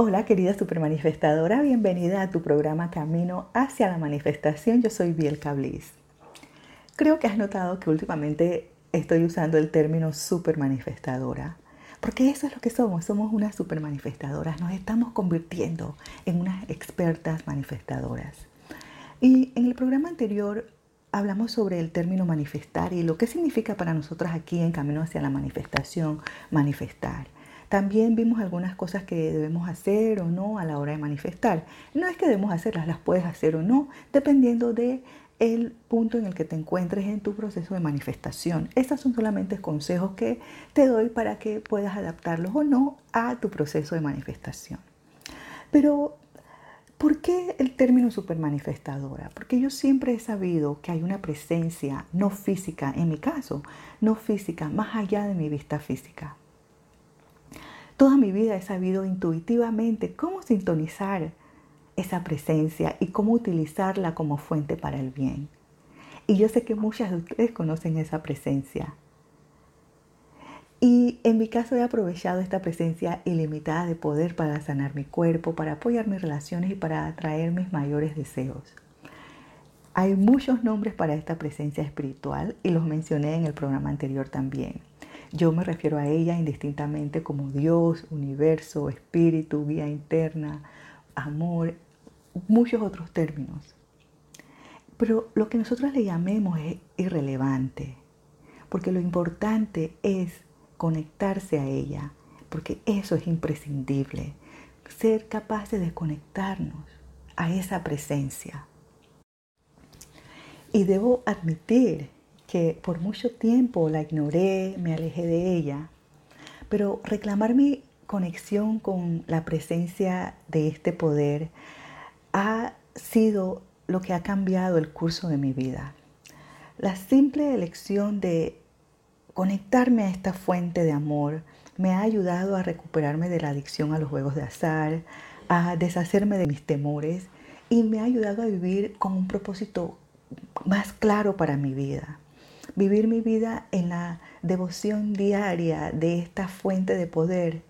Hola querida supermanifestadora, bienvenida a tu programa Camino hacia la Manifestación. Yo soy Biel Bliss. Creo que has notado que últimamente estoy usando el término supermanifestadora, porque eso es lo que somos, somos unas supermanifestadoras, nos estamos convirtiendo en unas expertas manifestadoras. Y en el programa anterior hablamos sobre el término manifestar y lo que significa para nosotras aquí en Camino hacia la Manifestación manifestar. También vimos algunas cosas que debemos hacer o no a la hora de manifestar. No es que debemos hacerlas, las puedes hacer o no, dependiendo de el punto en el que te encuentres en tu proceso de manifestación. Estos son solamente consejos que te doy para que puedas adaptarlos o no a tu proceso de manifestación. Pero, ¿por qué el término supermanifestadora? Porque yo siempre he sabido que hay una presencia no física, en mi caso, no física, más allá de mi vista física. Toda mi vida he sabido intuitivamente cómo sintonizar esa presencia y cómo utilizarla como fuente para el bien. Y yo sé que muchas de ustedes conocen esa presencia. Y en mi caso he aprovechado esta presencia ilimitada de poder para sanar mi cuerpo, para apoyar mis relaciones y para atraer mis mayores deseos. Hay muchos nombres para esta presencia espiritual y los mencioné en el programa anterior también. Yo me refiero a ella indistintamente como Dios, universo, espíritu, guía interna, amor, muchos otros términos. Pero lo que nosotros le llamemos es irrelevante, porque lo importante es conectarse a ella, porque eso es imprescindible, ser capaces de conectarnos a esa presencia. Y debo admitir que por mucho tiempo la ignoré, me alejé de ella, pero reclamar mi conexión con la presencia de este poder ha sido lo que ha cambiado el curso de mi vida. La simple elección de conectarme a esta fuente de amor me ha ayudado a recuperarme de la adicción a los juegos de azar, a deshacerme de mis temores y me ha ayudado a vivir con un propósito más claro para mi vida vivir mi vida en la devoción diaria de esta fuente de poder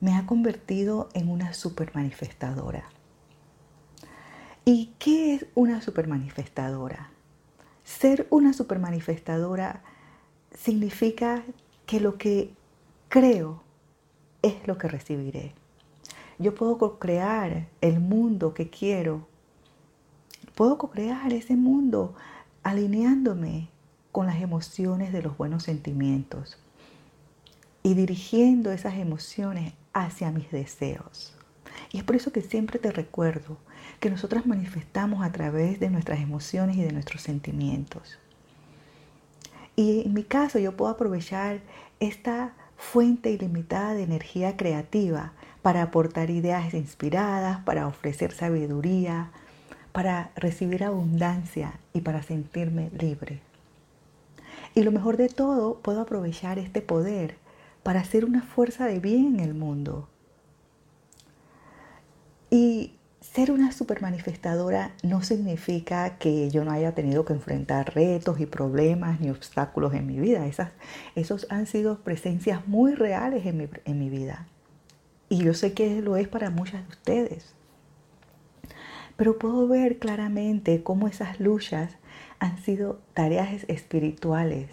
me ha convertido en una supermanifestadora. ¿Y qué es una supermanifestadora? Ser una supermanifestadora significa que lo que creo es lo que recibiré. Yo puedo crear el mundo que quiero. Puedo crear ese mundo alineándome con las emociones de los buenos sentimientos y dirigiendo esas emociones hacia mis deseos. Y es por eso que siempre te recuerdo que nosotras manifestamos a través de nuestras emociones y de nuestros sentimientos. Y en mi caso yo puedo aprovechar esta fuente ilimitada de energía creativa para aportar ideas inspiradas, para ofrecer sabiduría, para recibir abundancia y para sentirme libre. Y lo mejor de todo, puedo aprovechar este poder para hacer una fuerza de bien en el mundo. Y ser una supermanifestadora no significa que yo no haya tenido que enfrentar retos y problemas ni obstáculos en mi vida. Esas, esos han sido presencias muy reales en mi, en mi vida. Y yo sé que lo es para muchas de ustedes. Pero puedo ver claramente cómo esas luchas han sido tareas espirituales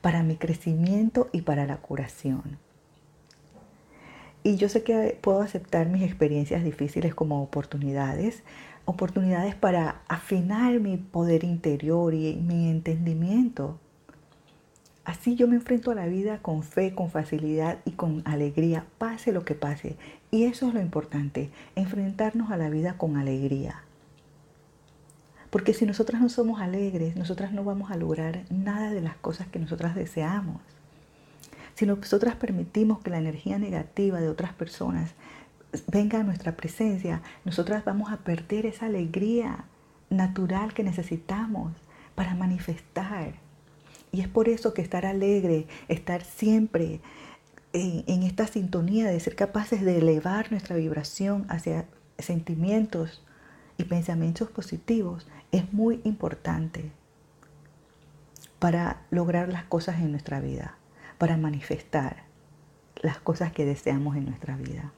para mi crecimiento y para la curación. Y yo sé que puedo aceptar mis experiencias difíciles como oportunidades, oportunidades para afinar mi poder interior y mi entendimiento. Así yo me enfrento a la vida con fe, con facilidad y con alegría, pase lo que pase. Y eso es lo importante, enfrentarnos a la vida con alegría. Porque si nosotras no somos alegres, nosotras no vamos a lograr nada de las cosas que nosotras deseamos. Si nosotras permitimos que la energía negativa de otras personas venga a nuestra presencia, nosotras vamos a perder esa alegría natural que necesitamos para manifestar. Y es por eso que estar alegre, estar siempre en, en, esta sintonía de ser capaces de elevar nuestra vibración hacia sentimientos y pensamientos positivos es muy importante para lograr las cosas en nuestra vida, para manifestar las cosas que deseamos en nuestra vida.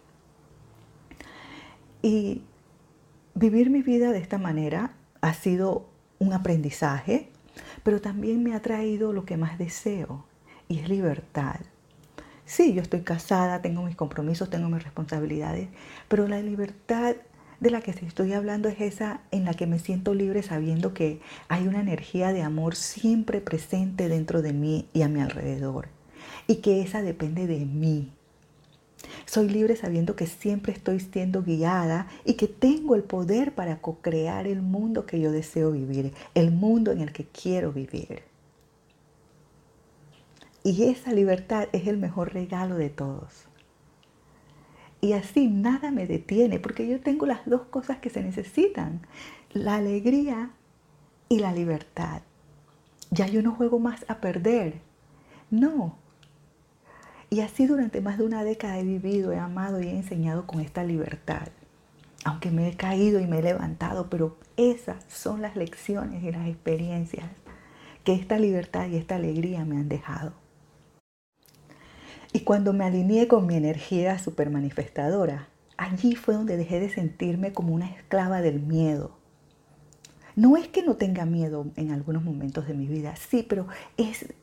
Y vivir mi vida de esta manera ha sido un aprendizaje, pero también me ha traído lo que más deseo y es libertad. Sí, yo estoy casada, tengo mis compromisos, tengo mis responsabilidades, pero la libertad de la que estoy hablando es esa en la que me siento libre sabiendo que hay una energía de amor siempre presente dentro de mí y a mi alrededor y que esa depende de mí. Soy libre sabiendo que siempre estoy siendo guiada y que tengo el poder para co-crear el mundo que yo deseo vivir, el mundo en el que quiero vivir. Y esa libertad es el mejor regalo de todos. Y así nada me detiene porque yo tengo las dos cosas que se necesitan, la alegría y la libertad. Ya yo no juego más a perder. No. Y así durante más de una década he vivido, he amado y he enseñado con esta libertad. Aunque me he caído y me he levantado, pero esas son las lecciones y las experiencias que esta libertad y esta alegría me han dejado. Y cuando me alineé con mi energía supermanifestadora, allí fue donde dejé de sentirme como una esclava del miedo. No es que no tenga miedo en algunos momentos de mi vida, sí, pero es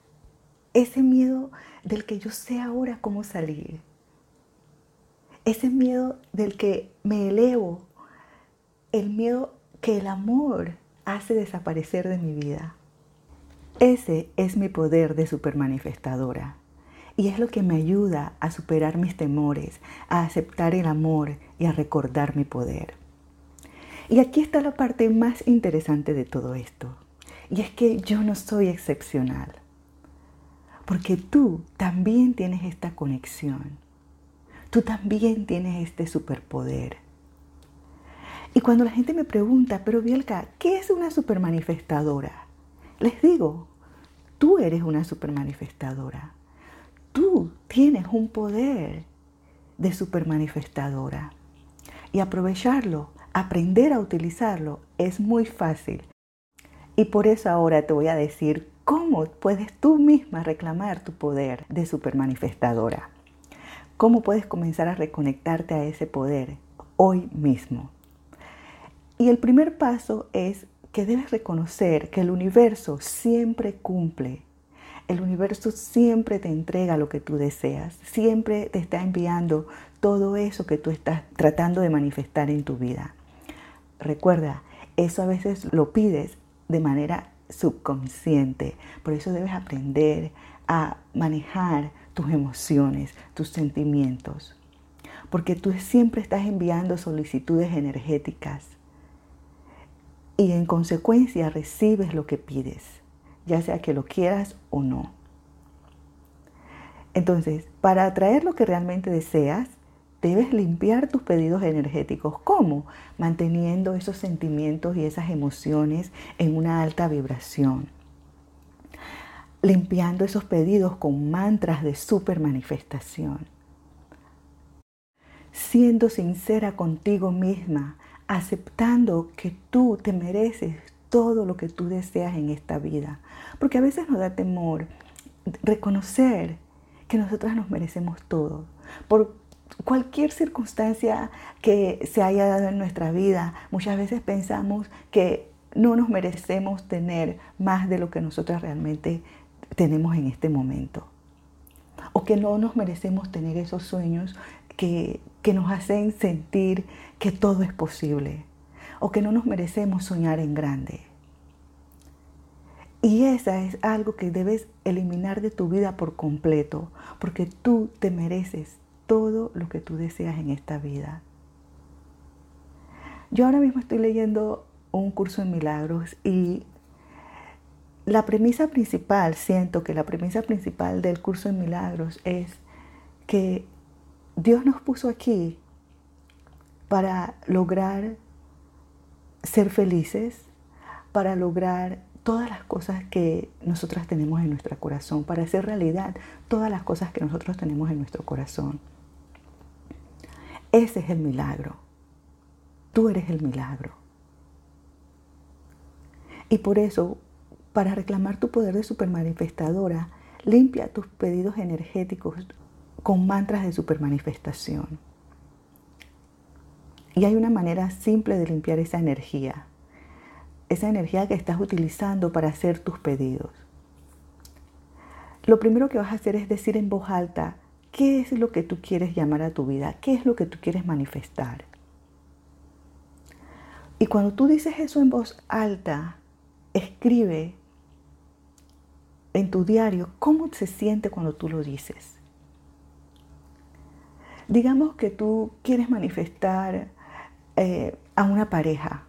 ese miedo del que yo sé ahora cómo salir. Ese miedo del que me elevo. El miedo que el amor hace desaparecer de mi vida. Ese es mi poder de supermanifestadora. Y es lo que me ayuda a superar mis temores, a aceptar el amor y a recordar mi poder. Y aquí está la parte más interesante de todo esto. Y es que yo no soy excepcional. Porque tú también tienes esta conexión. Tú también tienes este superpoder. Y cuando la gente me pregunta, pero Bielka, ¿qué es una supermanifestadora? Les digo, tú eres una supermanifestadora tú tienes un poder de supermanifestadora. Y aprovecharlo, aprender a utilizarlo, es muy fácil. Y por eso ahora te voy a decir cómo puedes tú misma reclamar tu poder de supermanifestadora. Cómo puedes comenzar a reconectarte a ese poder hoy mismo. Y el primer paso es que debes reconocer que el universo siempre cumple el universo siempre te entrega lo que tú deseas, siempre te está enviando todo eso que tú estás tratando de manifestar en tu vida. Recuerda, eso a veces lo pides de manera subconsciente, por eso debes aprender a manejar tus emociones, tus sentimientos, porque tú siempre estás enviando solicitudes energéticas y en consecuencia recibes lo que pides ya sea que lo quieras o no. Entonces, para atraer lo que realmente deseas, debes limpiar tus pedidos energéticos. ¿Cómo? Manteniendo esos sentimientos y esas emociones en una alta vibración. Limpiando esos pedidos con mantras de super manifestación. Siendo sincera contigo misma, aceptando que tú te mereces todo lo que tú deseas en esta vida. Porque a veces nos da temor reconocer que nosotras nos merecemos todo. Por cualquier circunstancia que se haya dado en nuestra vida, muchas veces pensamos que no nos merecemos tener más de lo que nosotras realmente tenemos en este momento. O que no nos merecemos tener esos sueños que, que nos hacen sentir que todo es posible o que no nos merecemos soñar en grande. Y esa es algo que debes eliminar de tu vida por completo, porque tú te mereces todo lo que tú deseas en esta vida. Yo ahora mismo estoy leyendo un curso en milagros y la premisa principal, siento que la premisa principal del curso en milagros es que Dios nos puso aquí para lograr ser felices, para lograr todas las cosas que nosotras tenemos en nuestro corazón, para hacer realidad todas las cosas que nosotros tenemos en nuestro corazón. Ese es el milagro. Tú eres el milagro. Y por eso, para reclamar tu poder de supermanifestadora, limpia tus pedidos energéticos con mantras de supermanifestación. Y hay una manera simple de limpiar esa energía, esa energía que estás utilizando para hacer tus pedidos. Lo primero que vas a hacer es decir en voz alta qué es lo que tú quieres llamar a tu vida, qué es lo que tú quieres manifestar. Y cuando tú dices eso en voz alta, escribe en tu diario cómo se siente cuando tú lo dices. Digamos que tú quieres manifestar eh, a una pareja,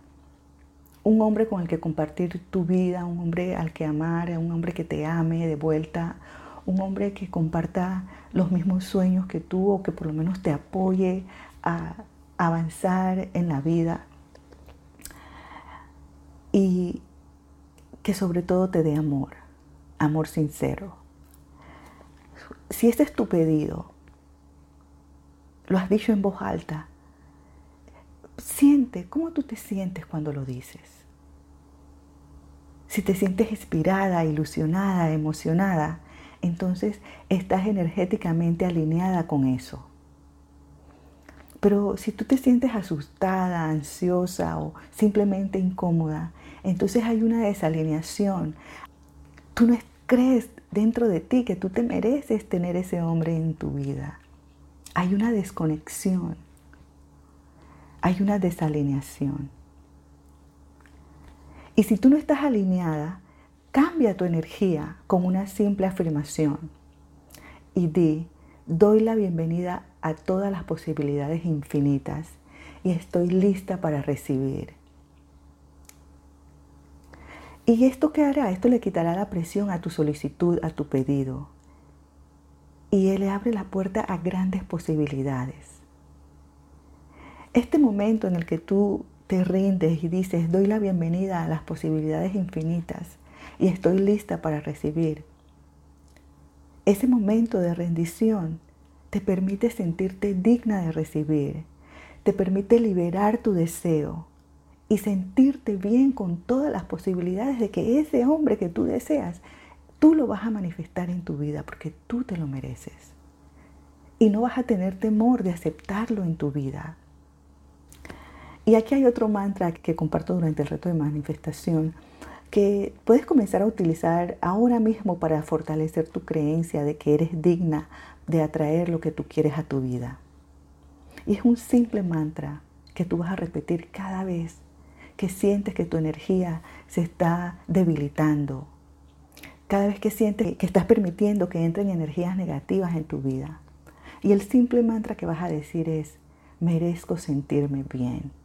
un hombre con el que compartir tu vida, un hombre al que amar, un hombre que te ame de vuelta, un hombre que comparta los mismos sueños que tú o que por lo menos te apoye a avanzar en la vida y que sobre todo te dé amor, amor sincero. Si ese es tu pedido, lo has dicho en voz alta, siente cómo tú te sientes cuando lo dices. Si te sientes inspirada, ilusionada, emocionada, entonces estás energéticamente alineada con eso. Pero si tú te sientes asustada, ansiosa o simplemente incómoda, entonces hay una desalineación. Tú no crees dentro de ti que tú te mereces tener ese hombre en tu vida. Hay una desconexión. Hay una desalineación. Y si tú no estás alineada, cambia tu energía con una simple afirmación y di, doy la bienvenida a todas las posibilidades infinitas y estoy lista para recibir. ¿Y esto qué hará? Esto le quitará la presión a tu solicitud, a tu pedido. Y Él le abre la puerta a grandes posibilidades. Este momento en el que tú te rindes y dices, doy la bienvenida a las posibilidades infinitas y estoy lista para recibir. Ese momento de rendición te permite sentirte digna de recibir, te permite liberar tu deseo y sentirte bien con todas las posibilidades de que ese hombre que tú deseas, tú lo vas a manifestar en tu vida porque tú te lo mereces. Y no vas a tener temor de aceptarlo en tu vida. Y aquí hay otro mantra que comparto durante el reto de manifestación que puedes comenzar a utilizar ahora mismo para fortalecer tu creencia de que eres digna de atraer lo que tú quieres a tu vida. Y es un simple mantra que tú vas a repetir cada vez que sientes que tu energía se está debilitando. Cada vez que sientes que estás permitiendo que entren energías negativas en tu vida. Y el simple mantra que vas a decir es, merezco sentirme bien.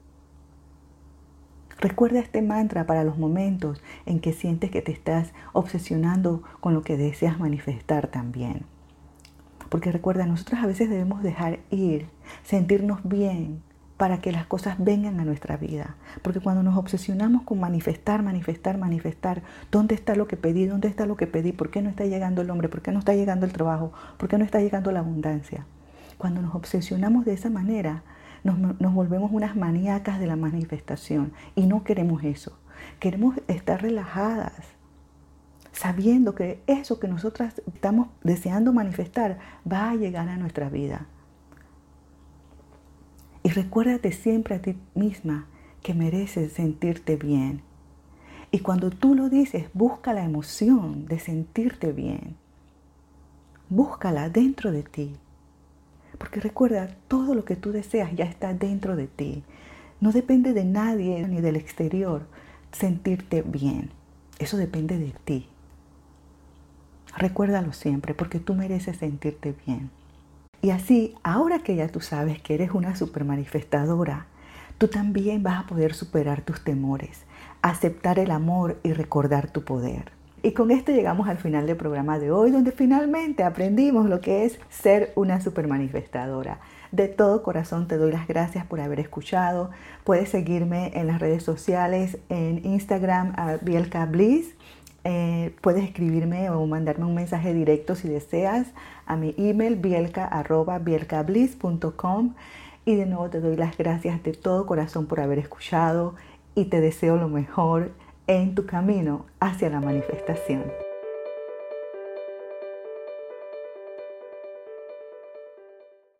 Recuerda este mantra para los momentos en que sientes que te estás obsesionando con lo que deseas manifestar también. Porque recuerda, nosotros a veces debemos dejar ir, sentirnos bien para que las cosas vengan a nuestra vida. Porque cuando nos obsesionamos con manifestar, manifestar, manifestar, ¿dónde está lo que pedí? ¿Dónde está lo que pedí? ¿Por qué no está llegando el hombre? ¿Por qué no está llegando el trabajo? ¿Por qué no está llegando la abundancia? Cuando nos obsesionamos de esa manera, nos, volvemos unas maníacas de la manifestación y no queremos eso. Queremos estar relajadas, sabiendo que eso que nosotras estamos deseando manifestar va a llegar a nuestra vida. Y recuérdate siempre a ti misma que mereces sentirte bien. Y cuando tú lo dices, busca la emoción de sentirte bien. Búscala dentro de ti. Porque recuerda, todo lo que tú deseas ya está dentro de ti. No depende de nadie ni del exterior sentirte bien. Eso depende de ti. Recuérdalo siempre porque tú mereces sentirte bien. Y así, ahora que ya tú sabes que eres una super manifestadora, tú también vas a poder superar tus temores, aceptar el amor y recordar tu poder. Y con esto llegamos al final del programa de hoy, donde finalmente aprendimos lo que es ser una super manifestadora. De todo corazón te doy las gracias por haber escuchado. Puedes seguirme en las redes sociales, en Instagram a Bielka Bliss eh, puedes escribirme o mandarme un mensaje directo si deseas a mi email bielka.bielkabliss.com y de nuevo te doy las gracias de todo corazón por haber escuchado y te deseo lo mejor en tu camino hacia la manifestación.